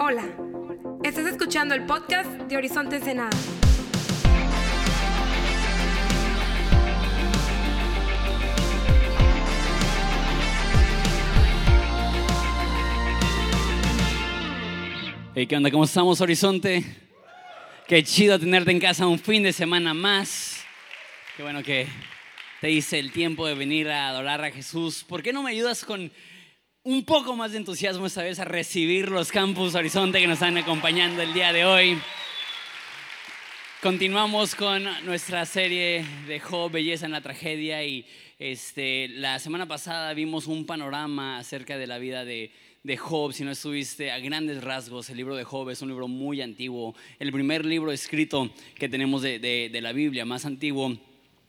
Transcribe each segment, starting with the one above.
Hola, estás escuchando el podcast de Horizonte Ensenada. Hey, ¿qué onda? ¿Cómo estamos, Horizonte? Qué chido tenerte en casa un fin de semana más. Qué bueno que te hice el tiempo de venir a adorar a Jesús. ¿Por qué no me ayudas con un poco más de entusiasmo esta vez a recibir los campus Horizonte que nos están acompañando el día de hoy? Continuamos con nuestra serie de Job, Belleza en la Tragedia y este, la semana pasada vimos un panorama acerca de la vida de, de Job. Si no estuviste a grandes rasgos, el libro de Job es un libro muy antiguo, el primer libro escrito que tenemos de, la Biblia, más antiguo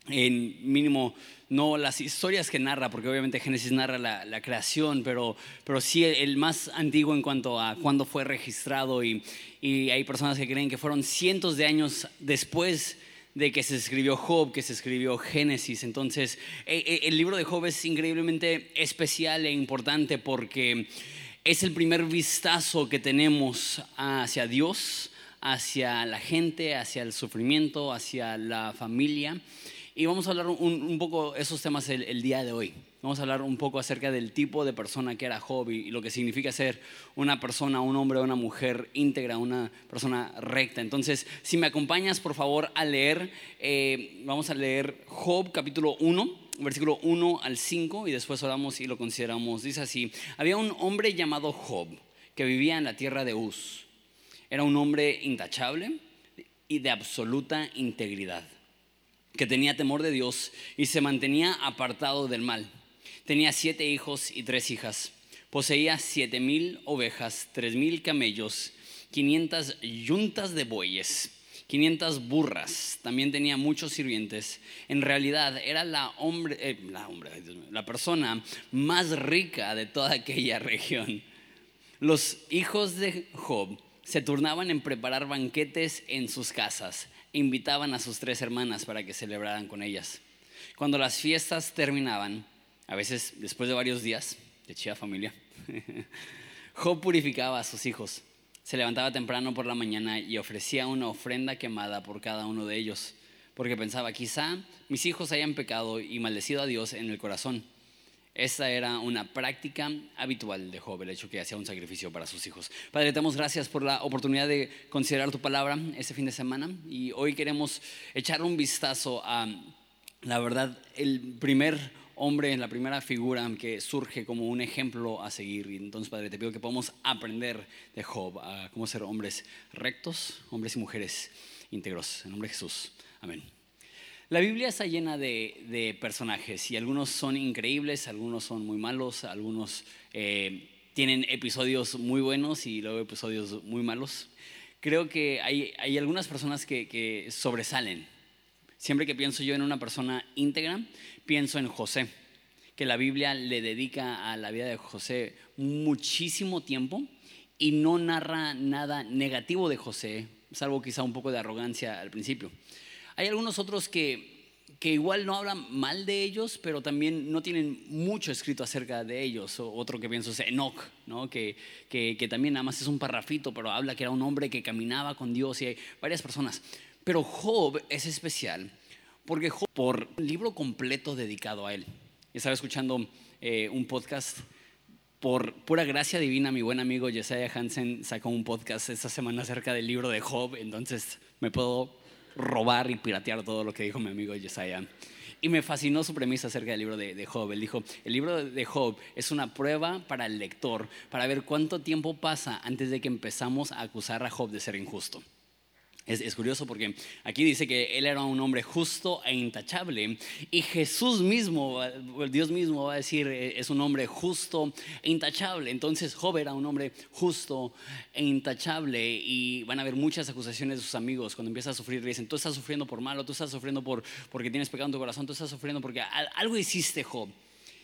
en mínimo, no las historias que narra, porque obviamente Génesis narra la, creación, pero, pero sí el, más antiguo en cuanto a cuándo fue registrado y, y, hay personas que creen que fueron cientos de años después de que se escribió Job, que se escribió Génesis. Entonces, el libro de Job es increíblemente especial e importante porque es el primer vistazo que tenemos hacia Dios, hacia la gente, hacia el sufrimiento, hacia la familia. Y vamos a hablar un, poco esos temas el, día de hoy. Vamos a hablar un poco acerca del tipo de persona que era Job y, lo que significa ser una persona, un hombre una mujer íntegra, una persona recta. Entonces, si me acompañas, por favor, a leer, eh, vamos a leer Job capítulo 1, versículo 1 al 5 y después oramos y lo consideramos. Dice así, había un hombre llamado Job que vivía en la tierra de Uz. Era un hombre intachable y de absoluta integridad que tenía temor de Dios y se mantenía apartado del mal. Tenía siete hijos y tres hijas. Poseía siete mil ovejas, tres mil camellos, quinientas yuntas de bueyes, quinientas burras. También tenía muchos sirvientes. En realidad era la, hombre, eh, la, hombre, la persona más rica de toda aquella región. Los hijos de Job se turnaban en preparar banquetes en sus casas invitaban a sus tres hermanas para que celebraran con ellas. Cuando las fiestas terminaban, a veces después de varios días, de chida familia, Job purificaba a sus hijos. Se levantaba temprano por la mañana y ofrecía una ofrenda quemada por cada uno de ellos, porque pensaba, quizá mis hijos hayan pecado y maldecido a Dios en el corazón. Esta era una práctica habitual de Job, el hecho que hacía un sacrificio para sus hijos. Padre, te damos gracias por la oportunidad de considerar tu palabra este fin de semana y hoy queremos echar un vistazo a, la verdad, el primer hombre, la primera figura que surge como un ejemplo a seguir. Y entonces, Padre, te pido que podamos aprender de Job a cómo ser hombres rectos, hombres y mujeres íntegros. En nombre de Jesús. Amén. La Biblia está llena de, de, personajes y algunos son increíbles, algunos son muy malos, algunos eh, tienen episodios muy buenos y luego episodios muy malos. Creo que hay, hay algunas personas que, que, sobresalen. Siempre que pienso yo en una persona íntegra, pienso en José, que la Biblia le dedica a la vida de José muchísimo tiempo y no narra nada negativo de José, salvo quizá un poco de arrogancia al principio. Hay algunos otros que, que, igual no hablan mal de ellos, pero también no tienen mucho escrito acerca de ellos. Otro que pienso es Enoch, ¿no? que, que, que, también nada más es un parrafito, pero habla que era un hombre que caminaba con Dios y hay varias personas. Pero Job es especial porque Job, por un libro completo dedicado a él. Estaba escuchando eh, un podcast por pura gracia divina, mi buen amigo Jesiah Hansen sacó un podcast esta semana acerca del libro de Job, entonces me puedo robar y piratear todo lo que dijo mi amigo Jesiah. Y me fascinó su premisa acerca del libro de, de, Job. Él dijo, el libro de Job es una prueba para el lector, para ver cuánto tiempo pasa antes de que empezamos a acusar a Job de ser injusto. Es, es, curioso porque aquí dice que él era un hombre justo e intachable y Jesús mismo, Dios mismo va a decir, es un hombre justo e intachable. Entonces Job era un hombre justo e intachable y van a haber muchas acusaciones de sus amigos cuando empieza a sufrir. Dicen, tú estás sufriendo por malo, tú estás sufriendo por, porque tienes pecado en tu corazón, tú estás sufriendo porque algo hiciste Job.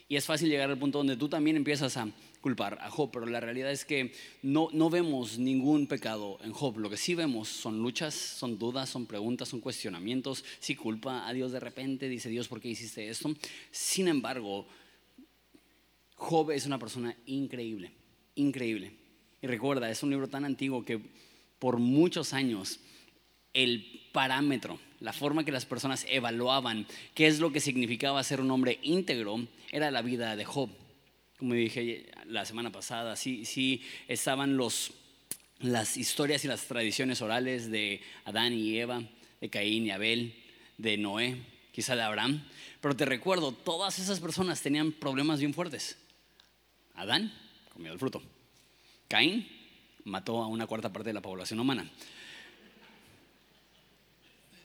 Y es fácil llegar al punto donde tú también empiezas a culpar a Job, pero la realidad es que no, no vemos ningún pecado en Job. Lo que sí vemos son luchas, son dudas, son preguntas, son cuestionamientos. Si culpa a Dios de repente, dice Dios, ¿por qué hiciste esto? Sin embargo, Job es una persona increíble, increíble. Y recuerda, es un libro tan antiguo que por muchos años el parámetro, la forma que las personas evaluaban qué es lo que significaba ser un hombre íntegro, era la vida de Job. Como dije la semana pasada, sí, sí estaban los, las historias y las tradiciones orales de Adán y Eva, de Caín y Abel, de Noé, quizá de Abraham. Pero te recuerdo, todas esas personas tenían problemas bien fuertes. Adán comió el fruto. Caín mató a una cuarta parte de la población humana.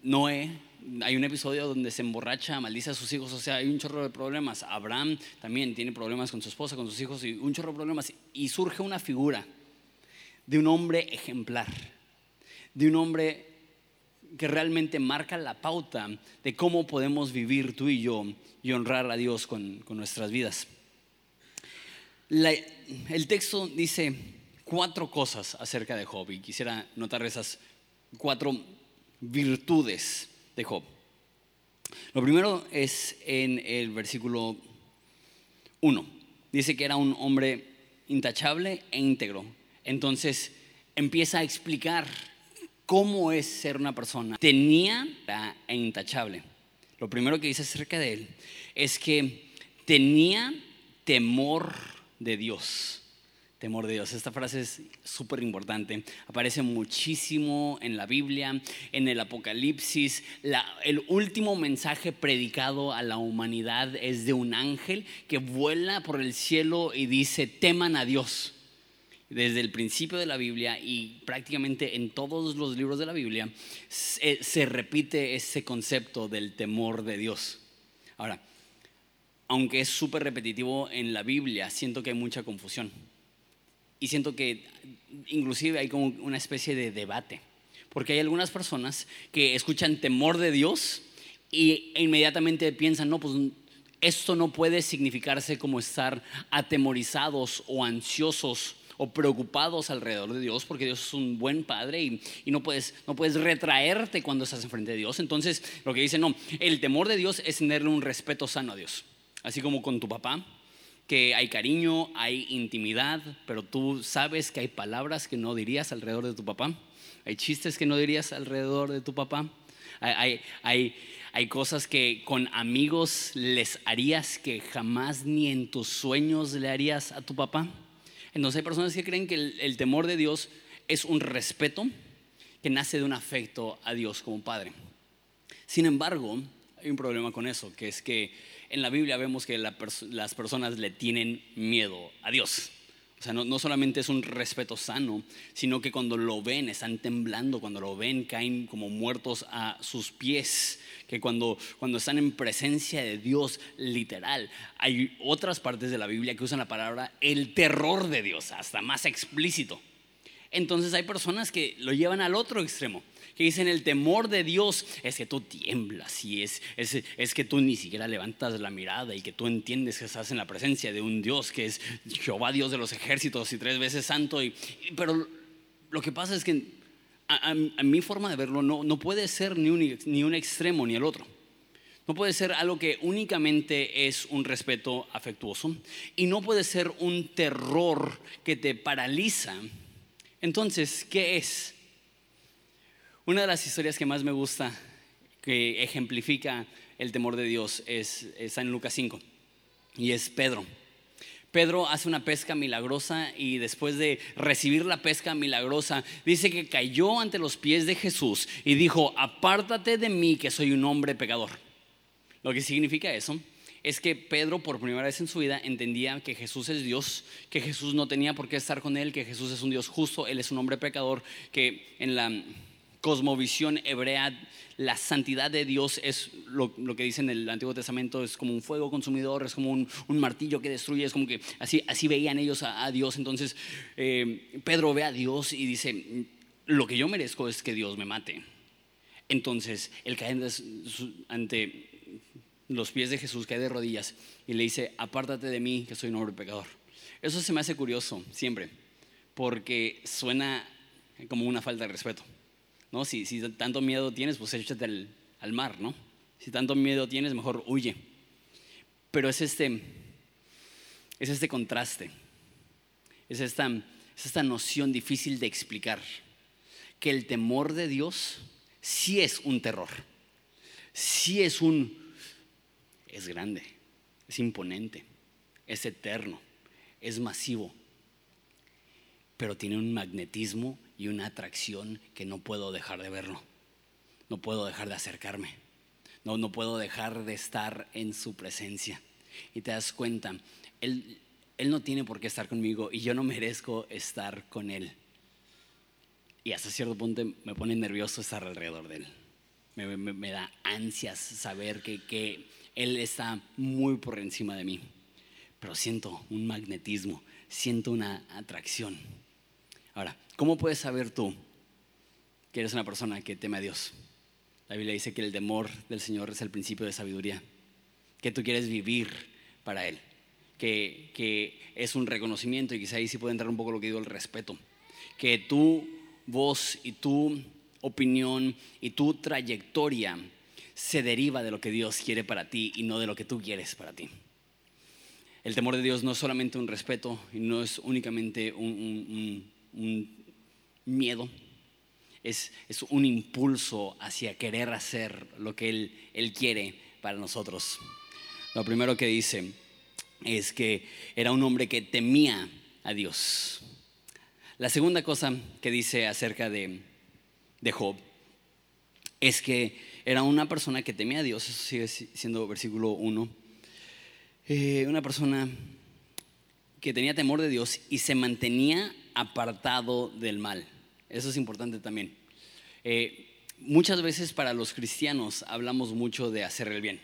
Noé, hay un episodio donde se emborracha, maldice a sus hijos, o sea, hay un chorro de problemas. Abraham también tiene problemas con su esposa, con sus hijos, y un chorro de problemas. Y surge una figura de un hombre ejemplar, de un hombre que realmente marca la pauta de cómo podemos vivir tú y yo y honrar a Dios con, nuestras vidas. el texto dice cuatro cosas acerca de Job y quisiera notar esas cuatro virtudes de Job. Lo primero es en el versículo 1. Dice que era un hombre intachable e íntegro. Entonces empieza a explicar cómo es ser una persona. Tenía e intachable. Lo primero que dice acerca de él es que tenía temor de Dios temor de Dios. Esta frase es súper importante. Aparece muchísimo en la Biblia, en el Apocalipsis. el último mensaje predicado a la humanidad es de un ángel que vuela por el cielo y dice, teman a Dios. Desde el principio de la Biblia y prácticamente en todos los libros de la Biblia se, se repite ese concepto del temor de Dios. Ahora, aunque es súper repetitivo en la Biblia, siento que hay mucha confusión y siento que inclusive hay como una especie de debate, porque hay algunas personas que escuchan temor de Dios y e inmediatamente piensan, no, pues esto no puede significarse como estar atemorizados o ansiosos o preocupados alrededor de Dios, porque Dios es un buen padre y, y, no, puedes, no puedes retraerte cuando estás enfrente de Dios. Entonces, lo que dice, no, el temor de Dios es tenerle un respeto sano a Dios. Así como con tu papá, que hay cariño, hay intimidad, pero tú sabes que hay palabras que no dirías alrededor de tu papá, hay chistes que no dirías alrededor de tu papá, hay, hay, hay cosas que con amigos les harías que jamás ni en tus sueños le harías a tu papá. Entonces hay personas que creen que el, el temor de Dios es un respeto que nace de un afecto a Dios como Padre. Sin embargo, hay un problema con eso, que es que en la Biblia vemos que las personas le tienen miedo a Dios. O sea, no, solamente es un respeto sano, sino que cuando lo ven están temblando, cuando lo ven caen como muertos a sus pies, que cuando, cuando están en presencia de Dios literal. Hay otras partes de la Biblia que usan la palabra el terror de Dios, hasta más explícito. Entonces hay personas que lo llevan al otro extremo que dicen el temor de Dios es que tú tiemblas y es, es, es, que tú ni siquiera levantas la mirada y que tú entiendes que estás en la presencia de un Dios que es Jehová Dios de los ejércitos y tres veces santo. Y, pero lo que pasa es que a, mi forma de verlo no, no puede ser ni un, ni un extremo ni el otro. No puede ser algo que únicamente es un respeto afectuoso y no puede ser un terror que te paraliza. Entonces, ¿qué es? Una de las historias que más me gusta, que ejemplifica el temor de Dios, es, está en Lucas 5, y es Pedro. Pedro hace una pesca milagrosa y después de recibir la pesca milagrosa, dice que cayó ante los pies de Jesús y dijo, apártate de mí que soy un hombre pecador. Lo que significa eso es que Pedro por primera vez en su vida entendía que Jesús es Dios, que Jesús no tenía por qué estar con él, que Jesús es un Dios justo, él es un hombre pecador, que en la cosmovisión hebrea, la santidad de Dios es lo, que dice en el Antiguo Testamento, es como un fuego consumidor, es como un, martillo que destruye, es como que así, así veían ellos a, Dios. Entonces eh, Pedro ve a Dios y dice, lo que yo merezco es que Dios me mate. Entonces él cae ante los pies de Jesús, cae de rodillas y le dice, apártate de mí, que soy un hombre pecador. Eso se me hace curioso siempre, porque suena como una falta de respeto. ¿no? Si, si tanto miedo tienes, pues échate al, al mar, ¿no? Si tanto miedo tienes, mejor huye. Pero es este, es este contraste, es esta, es esta noción difícil de explicar, que el temor de Dios sí es un terror, sí es un, es grande, es imponente, es eterno, es masivo, pero tiene un magnetismo y una atracción que no puedo dejar de verlo, no puedo dejar de acercarme, no, no puedo dejar de estar en su presencia. Y te das cuenta, él, él no tiene por qué estar conmigo y yo no merezco estar con Él. Y hasta cierto punto me pone nervioso estar alrededor de Él. Me, da ansias saber que, que Él está muy por encima de mí. Pero siento un magnetismo, siento una atracción. Ahora, ¿cómo puedes saber tú que eres una persona que teme a Dios? La Biblia dice que el temor del Señor es el principio de sabiduría, que tú quieres vivir para Él, que, que es un reconocimiento y quizá ahí sí puede entrar un poco lo que digo el respeto, que tu voz y tu opinión y tu trayectoria se deriva de lo que Dios quiere para ti y no de lo que tú quieres para ti. El temor de Dios no es solamente un respeto y no es únicamente un, miedo, es, es, un impulso hacia querer hacer lo que Él, Él quiere para nosotros. Lo primero que dice es que era un hombre que temía a Dios. La segunda cosa que dice acerca de, de Job es que era una persona que temía a Dios, eso sigue siendo versículo 1, eh, una persona que tenía temor de Dios y se mantenía apartado del mal. Eso es importante también. Eh, muchas veces para los cristianos hablamos mucho de hacer el bien,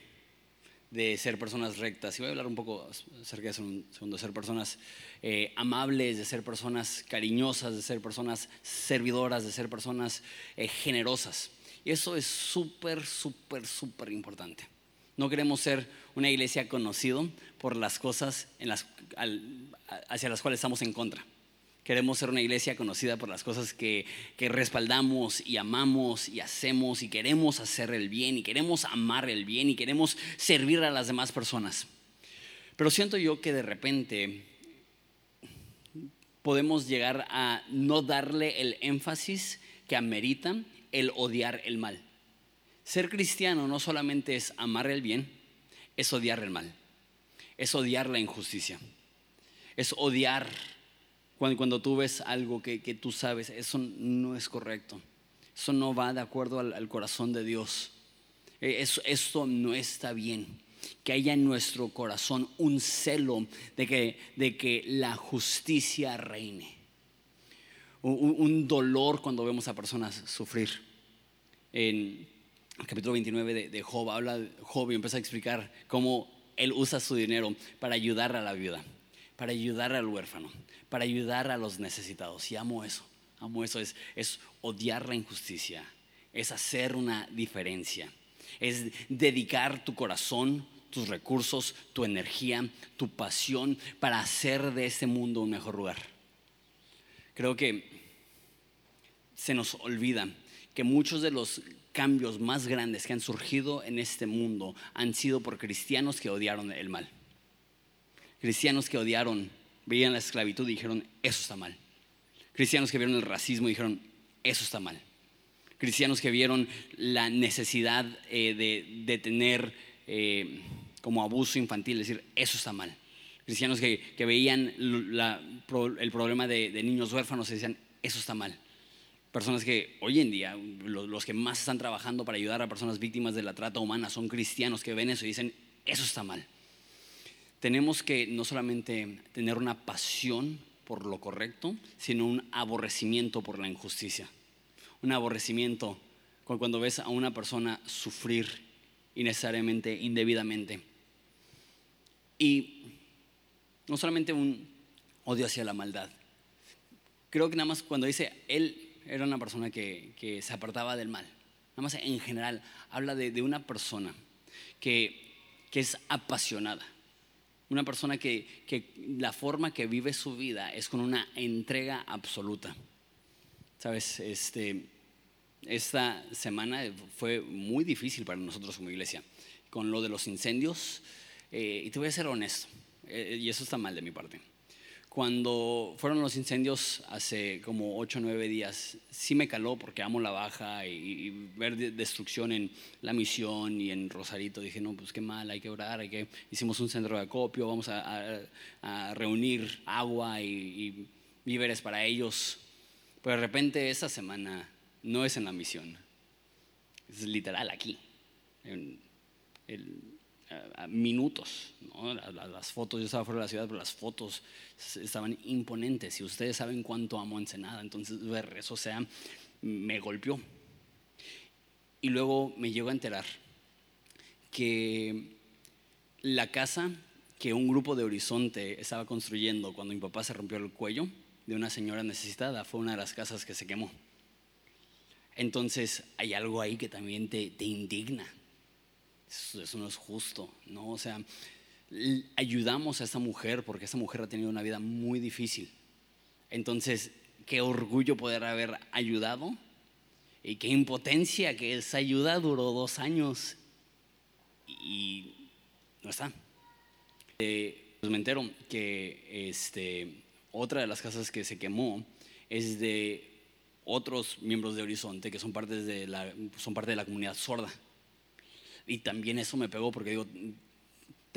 de ser personas rectas. Y voy a hablar un poco acerca de eso un segundo, ser personas eh, amables, de ser personas cariñosas, de ser personas servidoras, de ser personas generosas. Eso es súper, súper, súper importante. No queremos ser una iglesia conocido por las cosas hacia las cuales estamos en contra. Queremos ser una iglesia conocida por las cosas que, respaldamos y amamos y hacemos y queremos hacer el bien y queremos amar el bien y queremos servir a las demás personas. Pero siento yo que de repente podemos llegar a no darle el énfasis que amerita el odiar el mal. Ser cristiano no solamente es amar el bien, es odiar el mal, es odiar la injusticia, es odiar cuando, tú ves algo que, tú sabes, eso no es correcto. Eso no va de acuerdo al, corazón de Dios. E, esto no está bien. Que haya en nuestro corazón un celo de que, de que la justicia reine. Un, dolor cuando vemos a personas sufrir. En el capítulo 29 de, Job habla Job y empieza a explicar cómo él usa su dinero para ayudar a la viuda para ayudar al huérfano, para ayudar a los necesitados. Y amo eso, amo eso, es, es odiar la injusticia, es hacer una diferencia, es dedicar tu corazón, tus recursos, tu energía, tu pasión para hacer de este mundo un mejor lugar. Creo que se nos olvida que muchos de los cambios más grandes que han surgido en este mundo han sido por cristianos que odiaron el mal cristianos que odiaron, veían la esclavitud y dijeron, eso está mal. Cristianos que vieron el racismo y dijeron, eso está mal. Cristianos que vieron la necesidad eh, de, tener eh, como abuso infantil, decir, eso está mal. Cristianos que, veían el problema de, niños huérfanos y decían, eso está mal. Personas que hoy en día, los, los que más están trabajando para ayudar a personas víctimas de la trata humana son cristianos que ven eso y dicen, eso está mal tenemos que no solamente tener una pasión por lo correcto, sino un aborrecimiento por la injusticia. Un aborrecimiento cuando ves a una persona sufrir innecesariamente, indebidamente. Y no solamente un odio hacia la maldad. Creo que nada más cuando dice él era una persona que, se apartaba del mal. Nada más en general habla de, una persona que es apasionada una persona que, la forma que vive su vida es con una entrega absoluta. Sabes, este, esta semana fue muy difícil para nosotros como iglesia, con lo de los incendios. Eh, y te voy a ser honesto, eh, y eso está mal de mi parte. cuando fueron los incendios hace como 8 o 9 días, sí me caló porque amo la baja y, ver destrucción en la misión y en Rosarito. Dije, no, pues qué mal, hay que orar, hay. Hicimos un centro de acopio, vamos a, reunir agua y, y, víveres para ellos. Pero de repente esa semana no es en la misión, es literal aquí, en el minutos. Las, fotos, yo estaba fuera de la ciudad, pero las fotos estaban imponentes. Y ustedes saben cuánto amo Ensenada, entonces ver eso, o sea, me golpeó. Y luego me llegó a enterar que la casa que un grupo de Horizonte estaba construyendo cuando mi papá se rompió el cuello de una señora necesitada fue una de las casas que se quemó. Entonces hay algo ahí que también te indigna eso, no es justo, ¿no? O sea, ayudamos a esa mujer porque esa mujer ha tenido una vida muy difícil. Entonces, qué orgullo poder haber ayudado y qué impotencia que esa ayuda duró dos años y no está. Eh, pues me entero que este, otra de las casas que se quemó es de otros miembros de Horizonte que son, de la, son parte de la comunidad sorda. Y también eso me pegó porque digo,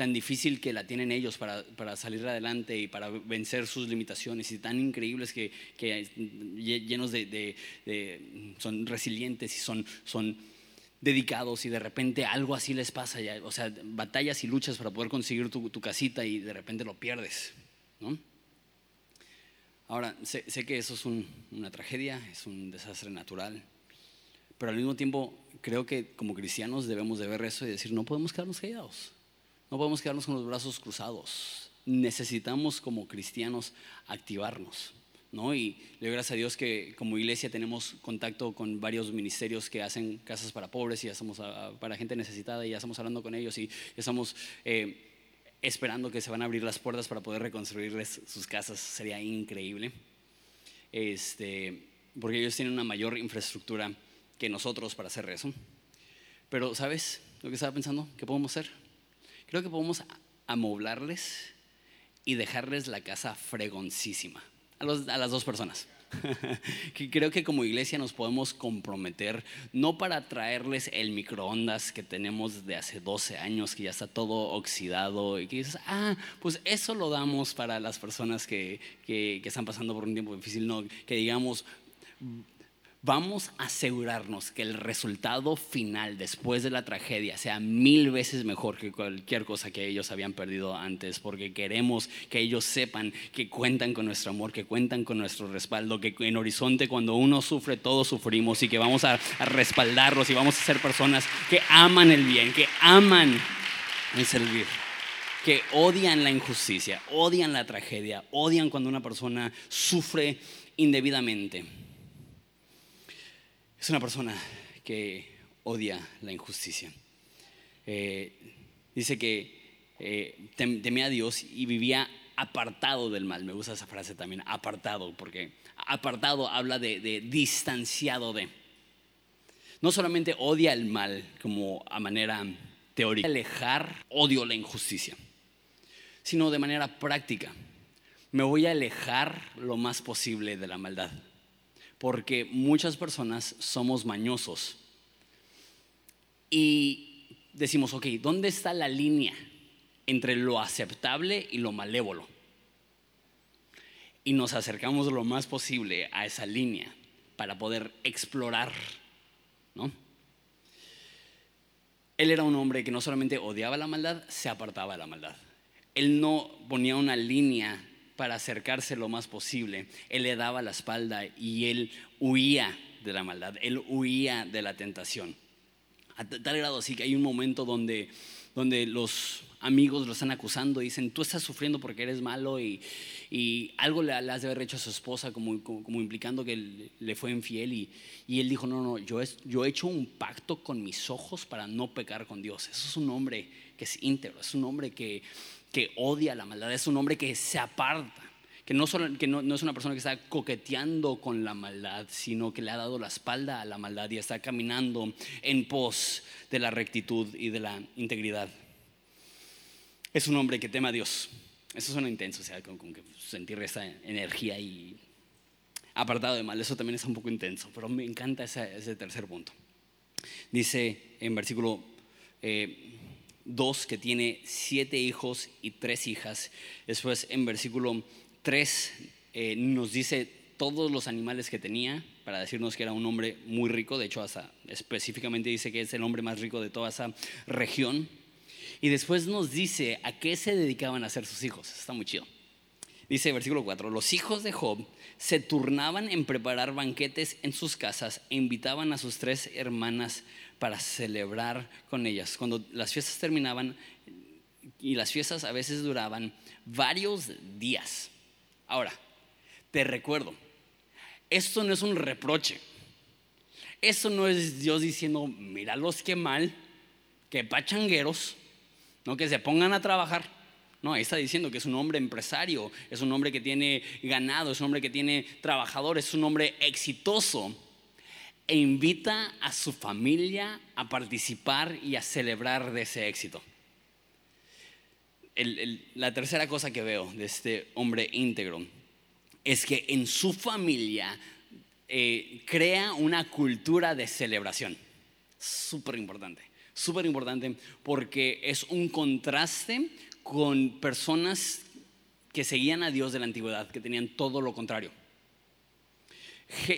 tan difícil que la tienen ellos para, para, salir adelante y para vencer sus limitaciones y tan increíbles que, que llenos de, son resilientes y son, son dedicados y de repente algo así les pasa, ya, o sea, batallas y luchas para poder conseguir tu, tu casita y de repente lo pierdes, ¿no? Ahora, sé, sé que eso es una tragedia, es un desastre natural, pero al mismo tiempo creo que como cristianos debemos de ver eso y decir, no podemos quedarnos callados, no podemos quedarnos con los brazos cruzados. Necesitamos como cristianos activarnos. ¿no? Y le doy gracias a Dios que como iglesia tenemos contacto con varios ministerios que hacen casas para pobres y hacemos para gente necesitada y ya estamos hablando con ellos y ya estamos eh, esperando que se van a abrir las puertas para poder reconstruirles sus casas. Sería increíble. Este, porque ellos tienen una mayor infraestructura que nosotros para hacer eso. Pero, ¿sabes lo que estaba pensando? ¿Qué podemos hacer? Creo que podemos amoblarles y dejarles la casa fregoncísima a, las dos personas. Creo que como iglesia nos podemos comprometer, no para traerles el microondas que tenemos de hace 12 años, que ya está todo oxidado y que dices, ah, pues eso lo damos para las personas que, que están pasando por un tiempo difícil. No, que digamos, vamos a asegurarnos que el resultado final después de la tragedia sea mil veces mejor que cualquier cosa que ellos habían perdido antes, porque queremos que ellos sepan que cuentan con nuestro amor, que cuentan con nuestro respaldo, que en Horizonte cuando uno sufre, todos sufrimos y que vamos a, respaldarlos y vamos a ser personas que aman el bien, que aman el servir que odian la injusticia, odian la tragedia, odian cuando una persona sufre indebidamente. Es una persona que odia la injusticia. Eh, dice que eh, temía a Dios y vivía apartado del mal. Me gusta esa frase también, apartado, porque apartado habla de, distanciado de. No solamente odia el mal como a manera teórica, alejar, odio la injusticia, sino de manera práctica. Me voy a alejar lo más posible de la maldad porque muchas personas somos mañosos y decimos, ok, ¿dónde está la línea entre lo aceptable y lo malévolo? Y nos acercamos lo más posible a esa línea para poder explorar, ¿no? Él era un hombre que no solamente odiaba la maldad, se apartaba de la maldad. Él no ponía una línea para acercarse lo más posible. Él le daba la espalda y él huía de la maldad, él huía de la tentación. A tal grado así que hay un momento donde, donde los amigos lo están acusando dicen, tú estás sufriendo porque eres malo y, y algo le, has de haber hecho a su esposa como, como, implicando que le fue infiel y, y, él dijo, no, no, yo, es, yo he hecho un pacto con mis ojos para no pecar con Dios. Eso es un hombre que es íntegro, es un hombre que, que odia la maldad, es un hombre que se aparta, que, no, que no, es una persona que está coqueteando con la maldad, sino que le ha dado la espalda a la maldad y está caminando en pos de la rectitud y de la integridad. Es un hombre que teme a Dios, Eso suena intenso, o sea, como, que sentir esa energía y apartado de mal, eso también es un poco intenso, pero me encanta ese, tercer punto. Dice en versículo 2 eh, que tiene siete hijos y tres hijas. Después en versículo 3 eh, nos dice todos los animales que tenía para decirnos que era un hombre muy rico. De hecho, hasta específicamente dice que es el hombre más rico de toda esa región. Y después nos dice a qué se dedicaban a ser sus hijos. Está muy chido. Dice versículo 4, los hijos de Job se turnaban en preparar banquetes en sus casas e invitaban a sus tres hermanas para celebrar con ellas. Cuando las fiestas terminaban, y las fiestas a veces duraban varios días. Ahora, te recuerdo, esto no es un reproche. Esto no es Dios diciendo, míralos qué mal, qué pachangueros, no que se pongan a trabajar. No, ahí está diciendo que es un hombre empresario, es un hombre que tiene ganado, es un hombre que tiene trabajadores, es un hombre exitoso. E invita a su familia a participar y a celebrar de ese éxito. la tercera cosa que veo de este hombre íntegro es que en su familia eh, crea una cultura de celebración. Súper importante, súper importante porque es un contraste con personas que seguían a Dios de la antigüedad, que tenían todo lo contrario.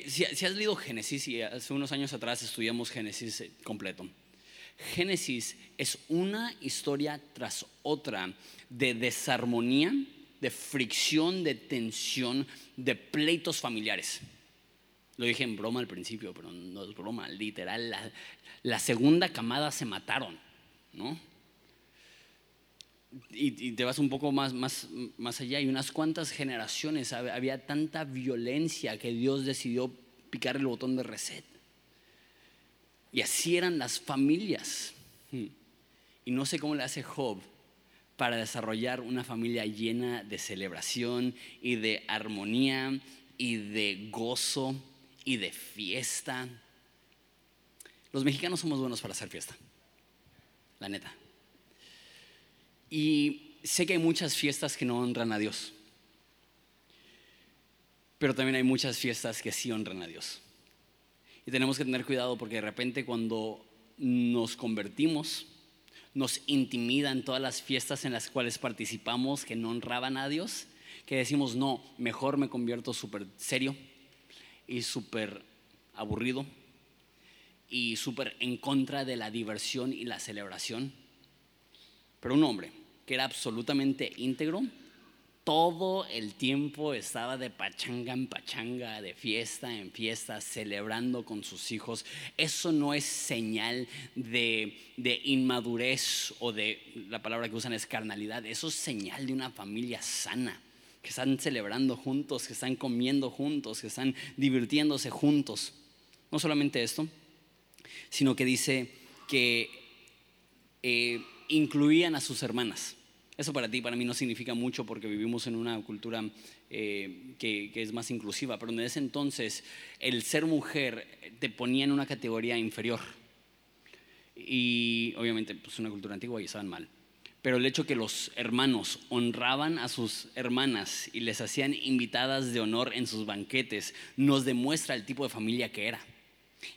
Si, has leído Génesis, y hace unos años atrás estudiamos Génesis eh, completo, Génesis es una historia tras otra de desarmonía de fricción, de tensión, de pleitos familiares. Lo dije en broma al principio, pero no es broma, literal. La, segunda camada se mataron, ¿no? Y, te vas un poco más, más, más allá, y unas cuantas generaciones había tanta violencia que Dios decidió picar el botón de reset. Y así eran las familias. Y no sé cómo le hace Job para desarrollar una familia llena de celebración y de armonía y de gozo y de fiesta. Los mexicanos somos buenos para hacer fiesta, la neta. Y sé que hay muchas fiestas que no honran a Dios, pero también hay muchas fiestas que sí honran a Dios. Y tenemos que tener cuidado porque de repente cuando nos convertimos, nos intimidan todas las fiestas en las cuales participamos que no honraban a Dios, que decimos, no, mejor me convierto súper serio y súper aburrido y súper en contra de la diversión y la celebración. Pero un hombre que era absolutamente íntegro, todo el tiempo estaba de pachanga en pachanga, de fiesta en fiesta, celebrando con sus hijos. Eso no es señal de, inmadurez o de, la palabra que usan es carnalidad, eso es señal de una familia sana, que están celebrando juntos, que están comiendo juntos, que están divirtiéndose juntos. No solamente esto, sino que dice que eh, incluían a sus hermanas. Eso para ti, para mí no significa mucho porque vivimos en una cultura eh, que, es más inclusiva, pero en ese entonces el ser mujer te ponía en una categoría inferior. Y obviamente, pues una cultura antigua y estaban mal. Pero el hecho que los hermanos honraban a sus hermanas y les hacían invitadas de honor en sus banquetes nos demuestra el tipo de familia que era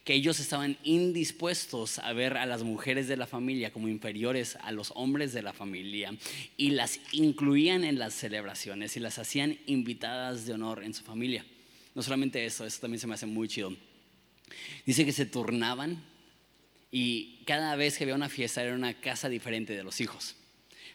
que ellos estaban indispuestos a ver a las mujeres de la familia como inferiores a los hombres de la familia y las incluían en las celebraciones y las hacían invitadas de honor en su familia. No solamente eso, eso también se me hace muy chido. Dice que se turnaban y cada vez que había una fiesta era una casa diferente de los hijos.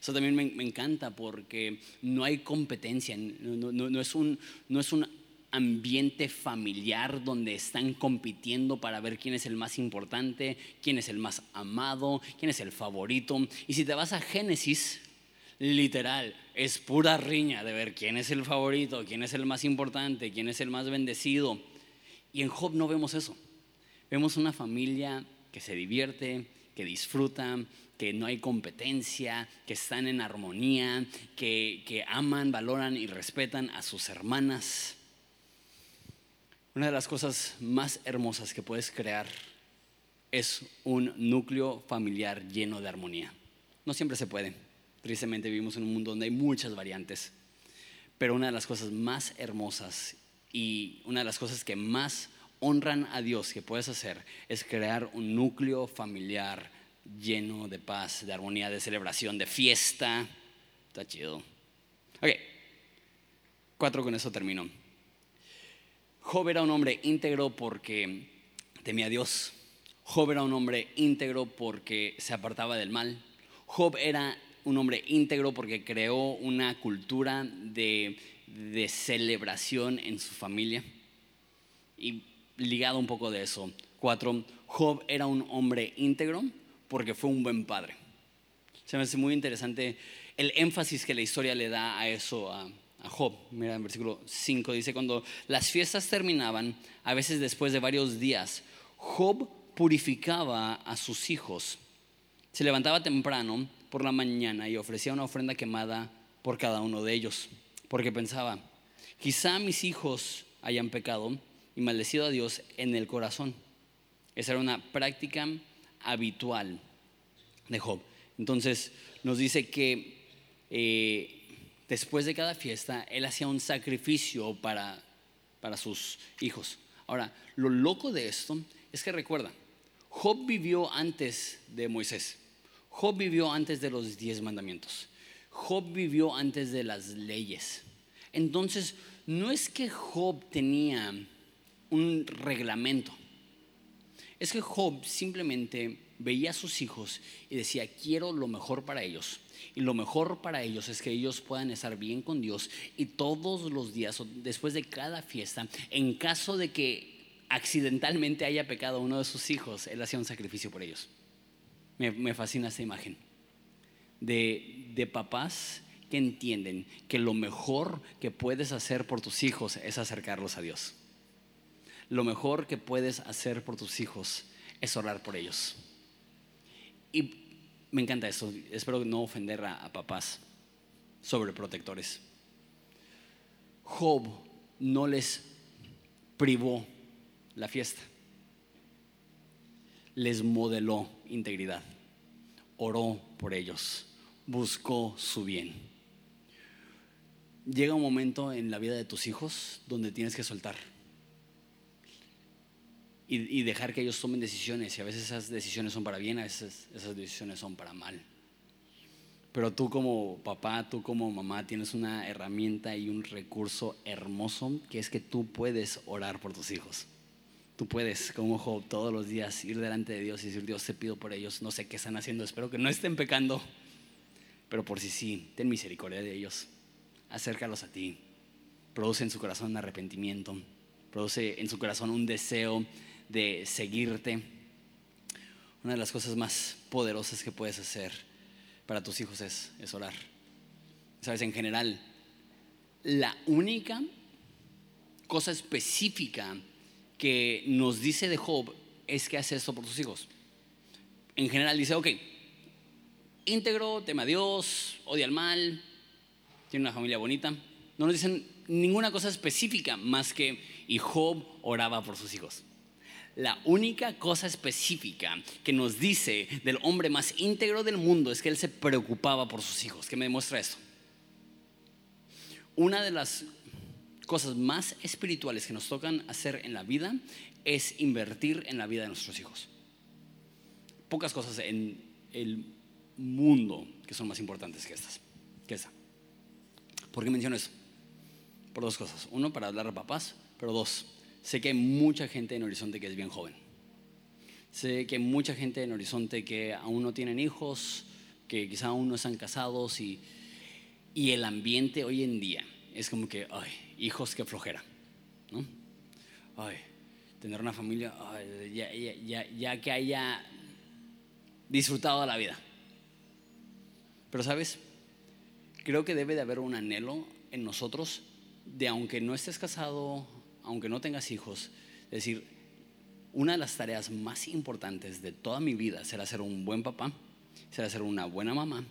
Eso también me, encanta porque no hay competencia, no, es un, no es un ambiente familiar donde están compitiendo para ver quién es el más importante, quién es el más amado, quién es el favorito. Y si te vas a Génesis, literal, es pura riña de ver quién es el favorito, quién es el más importante, quién es el más bendecido. Y en Job no vemos eso. Vemos una familia que se divierte, que disfruta, que no hay competencia, que están en armonía, que, que aman, valoran y respetan a sus hermanas. Una de las cosas más hermosas que puedes crear es un núcleo familiar lleno de armonía. No siempre se puede, Tristemente vivimos en un mundo donde hay muchas variantes, pero una de las cosas más hermosas y una de las cosas que más honran a Dios que puedes hacer es crear un núcleo familiar lleno de paz, de armonía, de celebración, de fiesta. Está chido. Ok, cuatro con eso termino. Job era un hombre íntegro porque temía a Dios. Job era un hombre íntegro porque se apartaba del mal. Job era un hombre íntegro porque creó una cultura de, de celebración en su familia. Y ligado un poco de eso. Cuatro, Job era un hombre íntegro porque fue un buen padre. Se me hace muy interesante el énfasis que la historia le da a eso a, a Job. Mira, en versículo 5 dice, cuando las fiestas terminaban, a veces después de varios días, Job purificaba a sus hijos. Se levantaba temprano por la mañana y ofrecía una ofrenda quemada por cada uno de ellos, porque pensaba, quizá mis hijos hayan pecado y maldecido a Dios en el corazón. Esa era una práctica habitual de Job. Entonces nos dice que eh, después de cada fiesta, él hacía un sacrificio para, para sus hijos. Ahora, lo loco de esto es que recuerda, Job vivió antes de Moisés. Job vivió antes de los diez mandamientos. Job vivió antes de las leyes. Entonces, no es que Job tenía un reglamento. Es que Job simplemente veía a sus hijos y decía, quiero lo mejor para ellos. Y lo mejor para ellos es que ellos puedan estar bien con Dios y todos los días, después de cada fiesta, en caso de que accidentalmente haya pecado uno de sus hijos, él hacía un sacrificio por ellos. Me, fascina esta imagen de, de papás que entienden que lo mejor que puedes hacer por tus hijos es acercarlos a Dios. Lo mejor que puedes hacer por tus hijos es orar por ellos. Y me encanta eso. Espero no ofender a, a papás sobreprotectores. Job no les privó la fiesta. Les modeló integridad. Oró por ellos. Buscó su bien. Llega un momento en la vida de tus hijos donde tienes que soltar y, dejar que ellos tomen decisiones. Y a veces esas decisiones son para bien, a veces esas decisiones son para mal. Pero tú como papá, tú como mamá tienes una herramienta y un recurso hermoso que es que tú puedes orar por tus hijos. Tú puedes, como ojo, todos los días ir delante de Dios y decir, Dios, te pido por ellos, no sé qué están haciendo, espero que no estén pecando, pero por si sí, ten misericordia de ellos, acércalos a ti, produce en su corazón un arrepentimiento, produce en su corazón un deseo de seguirte. Una de las cosas más poderosas que puedes hacer para tus hijos es, orar. Sabes, en general, la única cosa específica que nos dice de Job es que hace esto por tus hijos. En general dice, ok, íntegro, tema a Dios, odia al mal, tiene una familia bonita. No nos dicen ninguna cosa específica más que, y Job oraba por sus hijos. La única cosa específica que nos dice del hombre más íntegro del mundo es que él se preocupaba por sus hijos. ¿Qué me demuestra esto? Una de las cosas más espirituales que nos tocan hacer en la vida es invertir en la vida de nuestros hijos. Pocas cosas en el mundo que son más importantes que estas. Que esta. ¿Por qué menciono eso? Por dos cosas. Uno, para hablar a papás, pero dos, Sé que hay mucha gente en Horizonte que es bien joven. Sé que hay mucha gente en Horizonte que aún no tienen hijos, que quizá aún no están casados y, y el ambiente hoy en día es como que, ay, hijos que flojera, ¿no? Ay, tener una familia, ya, ya, ya que haya disfrutado la vida. Pero sabes, creo que debe de haber un anhelo en nosotros de aunque no estés casado, aunque no tengas hijos, decir, una de las tareas más importantes de toda mi vida será ser un buen papá, será ser una buena mamá.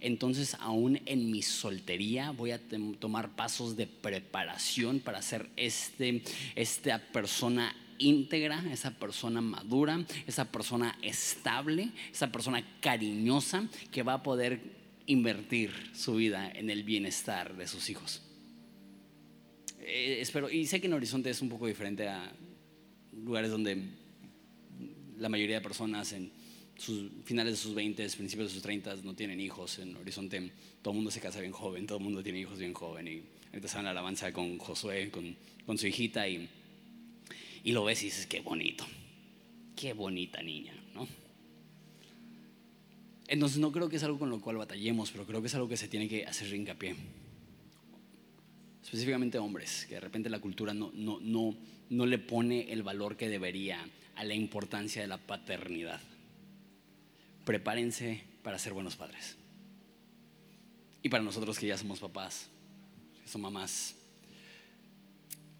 Entonces, aún en mi soltería voy a tomar pasos de preparación para ser este, esta persona íntegra, esa persona madura, esa persona estable, esa persona cariñosa que va a poder invertir su vida en el bienestar de sus hijos. Eh, espero, y sé que en Horizonte es un poco diferente a lugares donde la mayoría de personas en sus finales de sus 20, principios de sus 30 no tienen hijos. En Horizonte todo el mundo se casa bien joven, todo el mundo tiene hijos bien joven. Y ahorita en la alabanza con Josué, con, con su hijita, y, y lo ves y dices, qué bonito, qué bonita niña, ¿no? Entonces no creo que es algo con lo cual batallemos, pero creo que es algo que se tiene que hacer hincapié. Específicamente hombres, que de repente la cultura no, no, no, no le pone el valor que debería a la importancia de la paternidad. Prepárense para ser buenos padres. Y para nosotros que ya somos papás, que somos mamás,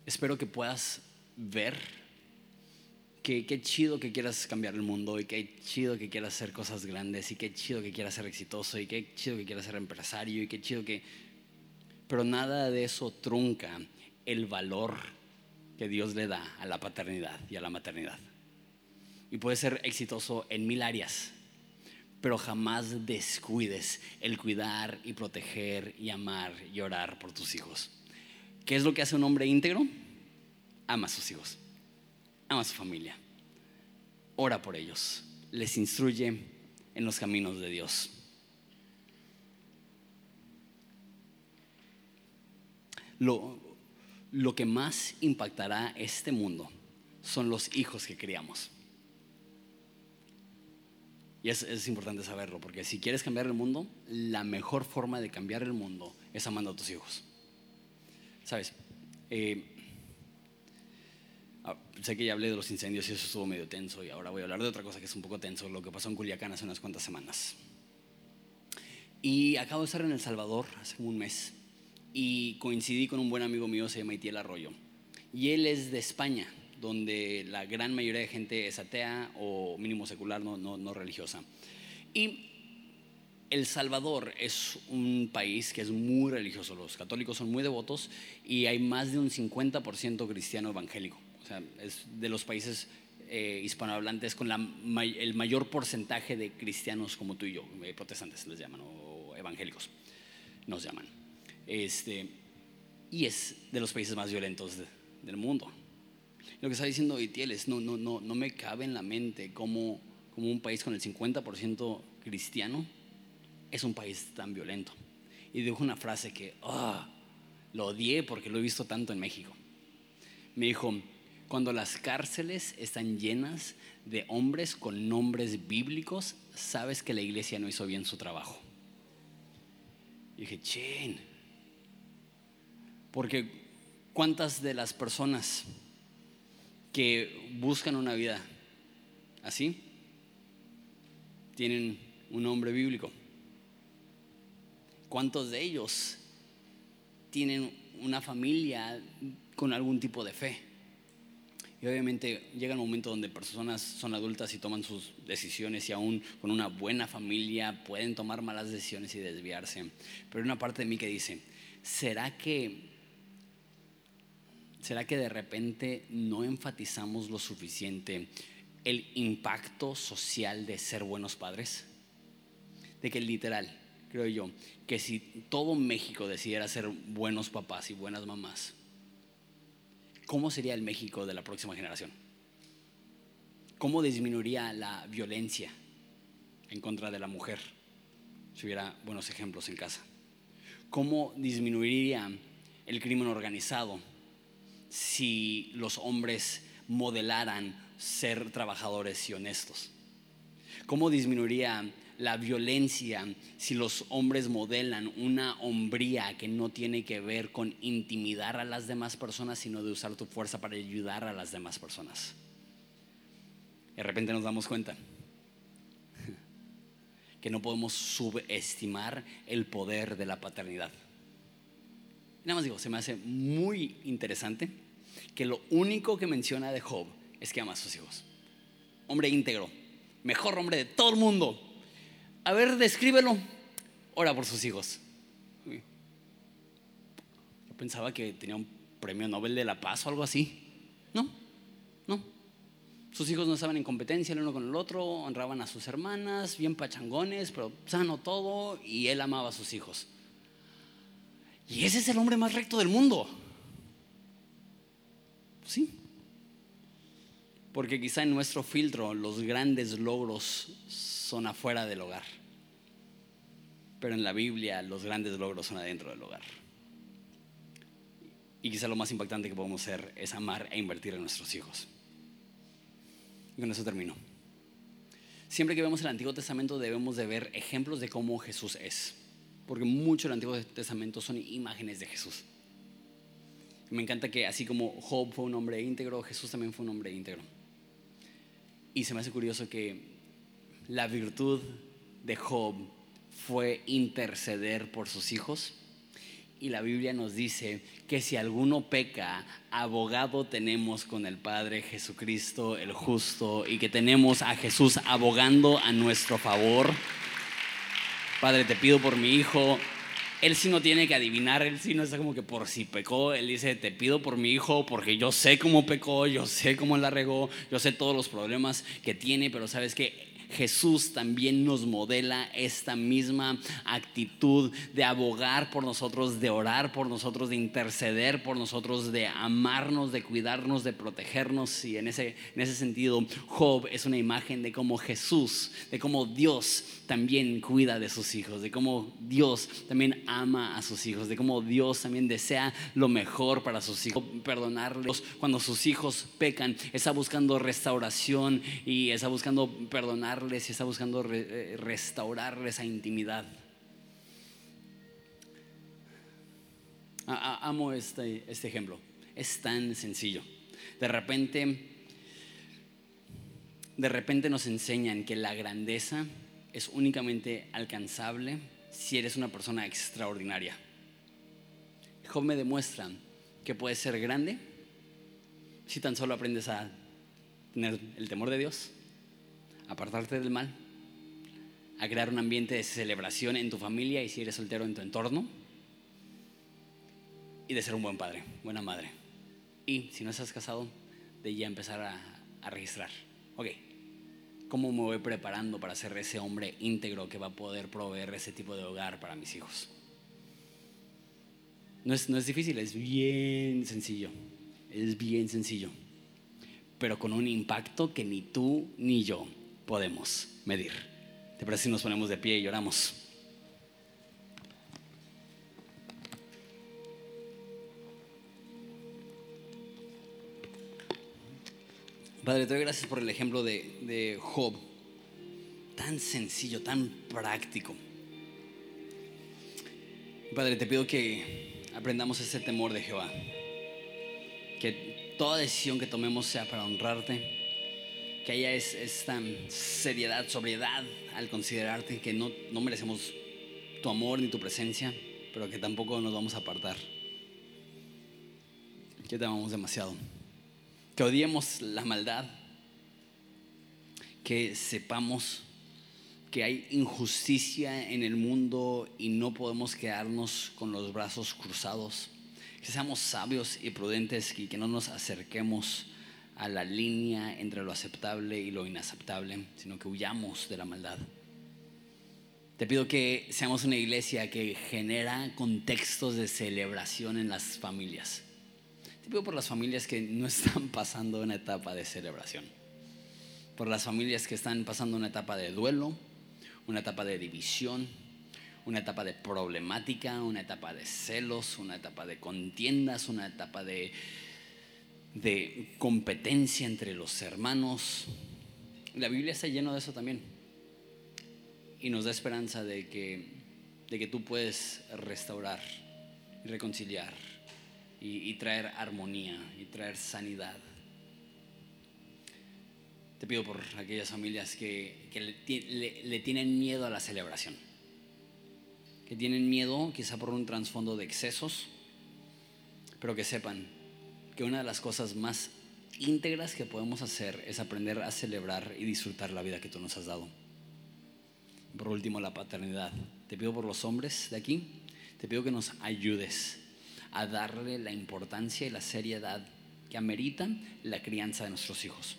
espero que puedas ver que qué chido que quieras cambiar el mundo y qué chido que quieras hacer cosas grandes y qué chido que quieras ser exitoso y qué chido que quieras ser empresario y qué chido que... Pero nada de eso trunca el valor que Dios le da a la paternidad y a la maternidad. Y puedes ser exitoso en mil áreas, pero jamás descuides el cuidar y proteger y amar y orar por tus hijos. ¿Qué es lo que hace un hombre íntegro? Ama a sus hijos ama a su familia, ora por ellos, les instruye en los caminos de Dios. Lo, lo que más impactará este mundo son los hijos que criamos. Y es, es, importante saberlo, porque si quieres cambiar el mundo, la mejor forma de cambiar el mundo es amando a tus hijos. ¿Sabes? Eh, Ah, sé que ya hablé de los incendios y eso estuvo medio tenso y ahora voy a hablar de otra cosa que es un poco tenso, lo que pasó en Culiacán hace unas cuantas semanas. Y acabo de estar en El Salvador hace un mes y coincidí con un buen amigo mío, se llama Itiel Arroyo. Y él es de España, donde la gran mayoría de gente es atea o mínimo secular, no, no, no religiosa. Y el Salvador es un país que es muy religioso, los católicos son muy devotos y hay más de un 50% cristiano evangélico es de los países eh, hispanohablantes con el mayor porcentaje de cristianos como tú y yo, eh, protestantes les llaman, o evangélicos nos llaman. Este, y es de los países más violentos del mundo. Lo que está diciendo Itiel es, no, no, no, no me cabe en la mente cómo, como un país con el 50% cristiano es un país tan violento. Y dijo una frase que ah, lo odié porque lo he visto tanto en México. Me dijo, cuando las cárceles están llenas de hombres con nombres bíblicos, sabes que la iglesia no hizo bien su trabajo. Dije, chen. Porque cuántas de las personas que buscan una vida así tienen un nombre bíblico. ¿Cuántos de ellos tienen una familia con algún tipo de fe? Y obviamente llega un momento donde personas son adultas y toman sus decisiones y aún con una buena familia pueden tomar malas decisiones y desviarse. Pero hay una parte de mí que dice, ¿será que, ¿será que de repente no enfatizamos lo suficiente el impacto social de ser buenos padres? De que literal, creo yo, que si todo México decidiera ser buenos papás y buenas mamás, ¿cómo sería el México de la próxima generación? ¿Cómo disminuiría la violencia en contra de la mujer si hubiera buenos ejemplos en casa? ¿Cómo disminuiría el crimen organizado si los hombres modelaran ser trabajadores y honestos? ¿Cómo disminuiría la violencia si los hombres modelan una hombría que no tiene que ver con intimidar a las demás personas, sino de usar tu fuerza para ayudar a las demás personas. De repente nos damos cuenta que no podemos subestimar el poder de la paternidad. Nada más digo, se me hace muy interesante que lo único que menciona de Job es que ama a sus hijos. Hombre íntegro, mejor hombre de todo el mundo, a ver, descríbelo. Ora por sus hijos. Yo pensaba que tenía un premio Nobel de la Paz o algo así. No, no. Sus hijos no estaban en competencia el uno con el otro, honraban a sus hermanas, bien pachangones, pero sano todo, y él amaba a sus hijos. Y ese es el hombre más recto del mundo. Sí. Porque quizá en nuestro filtro los grandes logros son afuera del hogar. Pero en la Biblia los grandes logros son adentro del hogar. Y quizá lo más impactante que podemos hacer es amar e invertir en nuestros hijos. Y con eso termino. Siempre que vemos el Antiguo Testamento debemos de ver ejemplos de cómo Jesús es. Porque mucho del Antiguo Testamento son imágenes de Jesús. Me encanta que así como Job fue un hombre íntegro, Jesús también fue un hombre íntegro. Y se me hace curioso que la virtud de Job fue interceder por sus hijos. Y la Biblia nos dice que si alguno peca, abogado tenemos con el Padre Jesucristo el justo y que tenemos a Jesús abogando a nuestro favor. Padre, te pido por mi hijo. Él sí no tiene que adivinar, él sí no está como que por si pecó, él dice, te pido por mi hijo porque yo sé cómo pecó, yo sé cómo la regó, yo sé todos los problemas que tiene, pero sabes que Jesús también nos modela esta misma actitud de abogar por nosotros, de orar por nosotros, de interceder por nosotros, de amarnos, de cuidarnos, de protegernos. Y en ese, en ese sentido, Job es una imagen de cómo Jesús, de cómo Dios también cuida de sus hijos, de cómo Dios también ama a sus hijos, de cómo Dios también desea lo mejor para sus hijos, perdonarles cuando sus hijos pecan, está buscando restauración y está buscando perdonarles y está buscando eh, restaurar esa intimidad. Amo este, este ejemplo, es tan sencillo. De repente, de repente nos enseñan que la grandeza es únicamente alcanzable si eres una persona extraordinaria. Job me demuestra que puedes ser grande si tan solo aprendes a tener el temor de Dios, apartarte del mal, a crear un ambiente de celebración en tu familia y si eres soltero en tu entorno, y de ser un buen padre, buena madre. Y si no estás casado, de ya empezar a, a registrar. Ok, ¿Cómo me voy preparando para ser ese hombre íntegro que va a poder proveer ese tipo de hogar para mis hijos? No es, no es difícil, es bien sencillo. Es bien sencillo. Pero con un impacto que ni tú ni yo podemos medir. ¿Te parece si nos ponemos de pie y lloramos? Padre, te doy gracias por el ejemplo de, Job. Tan sencillo, tan práctico. Padre, te pido que aprendamos ese temor de Jehová. Que toda decisión que tomemos sea para honrarte. Que haya esta seriedad, sobriedad al considerarte que no, no merecemos tu amor ni tu presencia, pero que tampoco nos vamos a apartar. Que te amamos demasiado. Que odiemos la maldad, que sepamos que hay injusticia en el mundo y no podemos quedarnos con los brazos cruzados, que seamos sabios y prudentes y que no nos acerquemos a la línea entre lo aceptable y lo inaceptable, sino que huyamos de la maldad. Te pido que seamos una iglesia que genera contextos de celebración en las familias te pido por las familias que no están pasando una etapa de celebración. Por las familias que están pasando una etapa de duelo, una etapa de división, una etapa de problemática, una etapa de celos, una etapa de contiendas, una etapa de, de competencia entre los hermanos. La Biblia está llena de eso también. Y nos da esperanza de que, de que tú puedes restaurar reconciliar y, traer armonía y traer sanidad. Te pido por aquellas familias que, le, tienen miedo a la celebración, que tienen miedo quizá por un trasfondo de excesos, pero que sepan que una de las cosas más íntegras que podemos hacer es aprender a celebrar y disfrutar la vida que tú nos has dado. Por último, la paternidad. Te pido por los hombres de aquí, te pido que nos ayudes a darle la importancia y la seriedad que ameritan la crianza de nuestros hijos.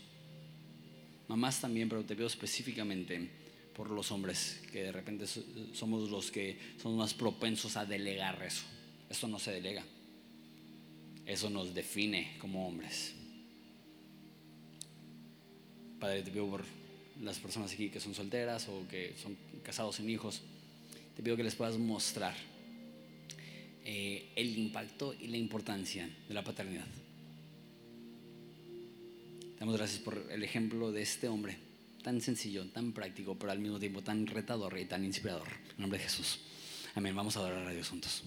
mamás también, pero te pido específicamente por los hombres, que de repente somos los que somos más propensos a delegar eso. Eso no se delega. Eso nos define como hombres. Padre, te pido por las personas aquí que son solteras o que son casados sin hijos, te pido que les puedas mostrar eh, el impacto y la importancia de la paternidad. Damos gracias por el ejemplo de este hombre, tan sencillo, tan práctico, pero al mismo tiempo tan retador y tan inspirador. En nombre de Jesús. Amén. Vamos a adorar a Dios juntos.